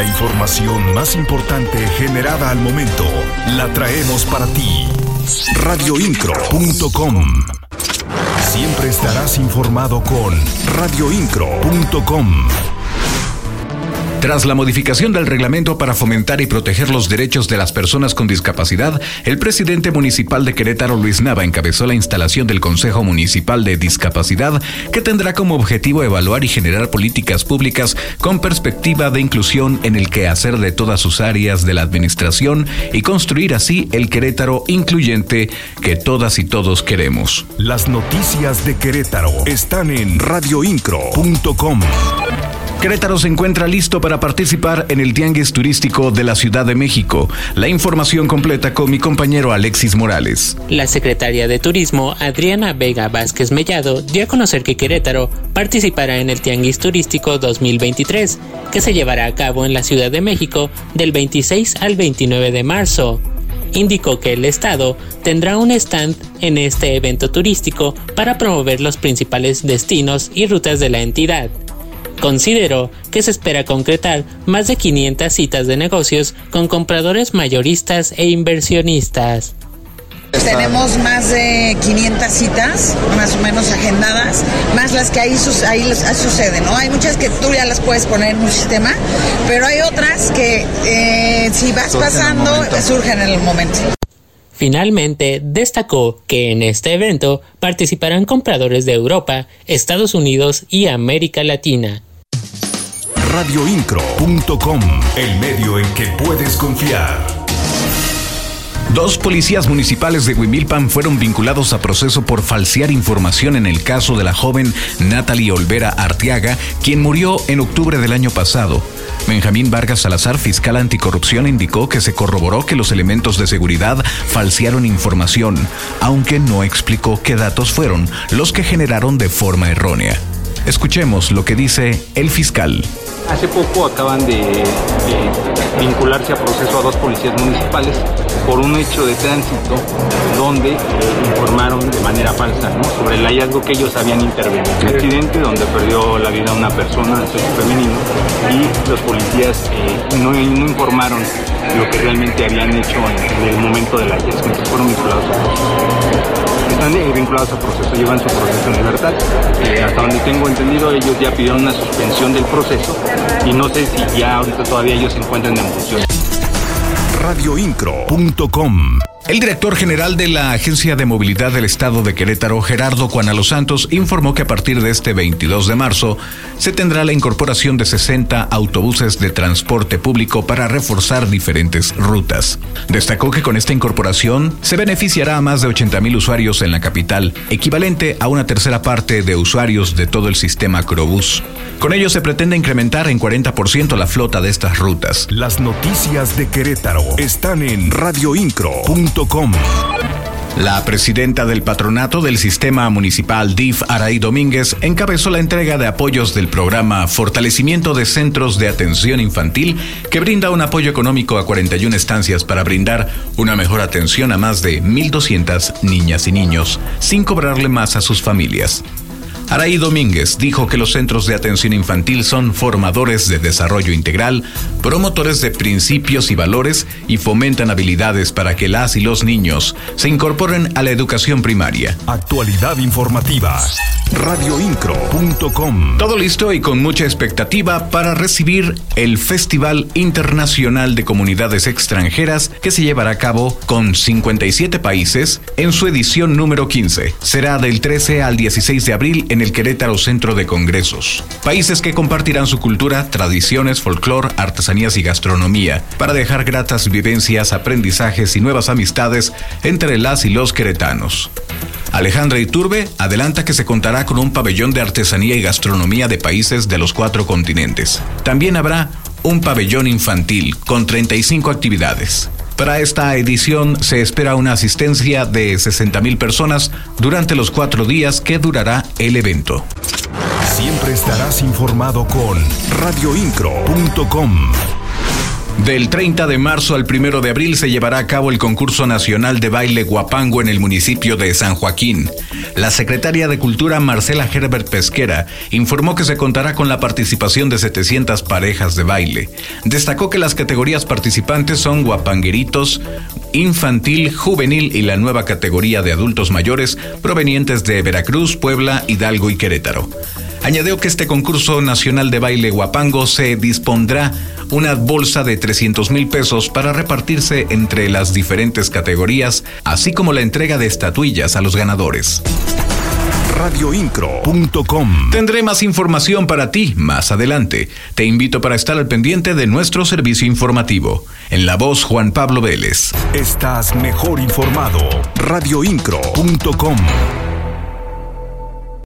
La información más importante generada al momento la traemos para ti. Radioincro.com Siempre estarás informado con radioincro.com. Tras la modificación del reglamento para fomentar y proteger los derechos de las personas con discapacidad, el presidente municipal de Querétaro, Luis Nava, encabezó la instalación del Consejo Municipal de Discapacidad, que tendrá como objetivo evaluar y generar políticas públicas con perspectiva de inclusión en el quehacer de todas sus áreas de la administración y construir así el Querétaro incluyente que todas y todos queremos. Las noticias de Querétaro están en radioincro.com. Querétaro se encuentra listo para participar en el Tianguis Turístico de la Ciudad de México. La información completa con mi compañero Alexis Morales. La secretaria de Turismo, Adriana Vega Vázquez Mellado, dio a conocer que Querétaro participará en el Tianguis Turístico 2023, que se llevará a cabo en la Ciudad de México del 26 al 29 de marzo indicó que el Estado tendrá un stand en este evento turístico para promover los principales destinos y rutas de la entidad. Consideró que se espera concretar más de 500 citas de negocios con compradores mayoristas e inversionistas. Tenemos más de 500 citas, más o menos agendadas, más las que ahí, ahí suceden, ¿no? Hay muchas que tú ya las puedes poner en un sistema, pero hay otras que eh, si vas pasando surgen en el momento. Finalmente, destacó que en este evento participarán compradores de Europa, Estados Unidos y América Latina radioincro.com, el medio en que puedes confiar. Dos policías municipales de Huimilpan fueron vinculados a proceso por falsear información en el caso de la joven Natalie Olvera Arteaga, quien murió en octubre del año pasado. Benjamín Vargas Salazar, fiscal anticorrupción, indicó que se corroboró que los elementos de seguridad falsearon información, aunque no explicó qué datos fueron los que generaron de forma errónea. Escuchemos lo que dice el fiscal. Hace poco acaban de, vincularse a proceso a dos policías municipales por un hecho de tránsito donde informaron de manera falsa sobre el hallazgo que ellos habían intervenido. Un accidente donde perdió la vida una persona sexo femenino y los policías eh, no, informaron lo que realmente habían hecho en, el momento del hallazgo. Entonces fueron vinculados a proceso. Están eh, vinculados a proceso, llevan su proceso en libertad. hasta donde tengo entendido, ellos ya pidieron una suspensión del proceso y no sé si ya ahorita todavía ellos se encuentran en función. Radioincro.com el director general de la Agencia de Movilidad del Estado de Querétaro, Gerardo Juan los Santos, informó que a partir de este 22 de marzo se tendrá la incorporación de 60 autobuses de transporte público para reforzar diferentes rutas. Destacó que con esta incorporación se beneficiará a más de 80 mil usuarios en la capital, equivalente a una tercera parte de usuarios de todo el sistema Crobús. Con ello se pretende incrementar en 40% la flota de estas rutas. Las noticias de Querétaro están en radioincro.com la presidenta del patronato del sistema municipal DIF, Araí Domínguez, encabezó la entrega de apoyos del programa Fortalecimiento de Centros de Atención Infantil, que brinda un apoyo económico a 41 estancias para brindar una mejor atención a más de 1.200 niñas y niños, sin cobrarle más a sus familias. Araí Domínguez dijo que los centros de atención infantil son formadores de desarrollo integral, promotores de principios y valores y fomentan habilidades para que las y los niños se incorporen a la educación primaria. Actualidad informativa. Radioincro.com. Todo listo y con mucha expectativa para recibir el Festival Internacional de Comunidades Extranjeras que se llevará a cabo con 57 países en su edición número 15. Será del 13 al 16 de abril en el Querétaro Centro de Congresos. Países que compartirán su cultura, tradiciones, folclore, artesanías y gastronomía para dejar gratas vivencias, aprendizajes y nuevas amistades entre las y los queretanos. Alejandra Iturbe adelanta que se contará con un pabellón de artesanía y gastronomía de países de los cuatro continentes. También habrá un pabellón infantil con 35 actividades. Para esta edición se espera una asistencia de 60.000 personas durante los cuatro días que durará el evento. Siempre estarás informado con radioincro.com. Del 30 de marzo al 1 de abril se llevará a cabo el concurso nacional de baile guapango en el municipio de San Joaquín. La secretaria de Cultura Marcela Herbert Pesquera informó que se contará con la participación de 700 parejas de baile. Destacó que las categorías participantes son guapangueritos, infantil, juvenil y la nueva categoría de adultos mayores provenientes de Veracruz, Puebla, Hidalgo y Querétaro. Añadió que este concurso nacional de baile guapango se dispondrá una bolsa de 300 mil pesos para repartirse entre las diferentes categorías, así como la entrega de estatuillas a los ganadores radioincro.com. Tendré más información para ti más adelante. Te invito para estar al pendiente de nuestro servicio informativo. En la voz Juan Pablo Vélez. Estás mejor informado. radioincro.com.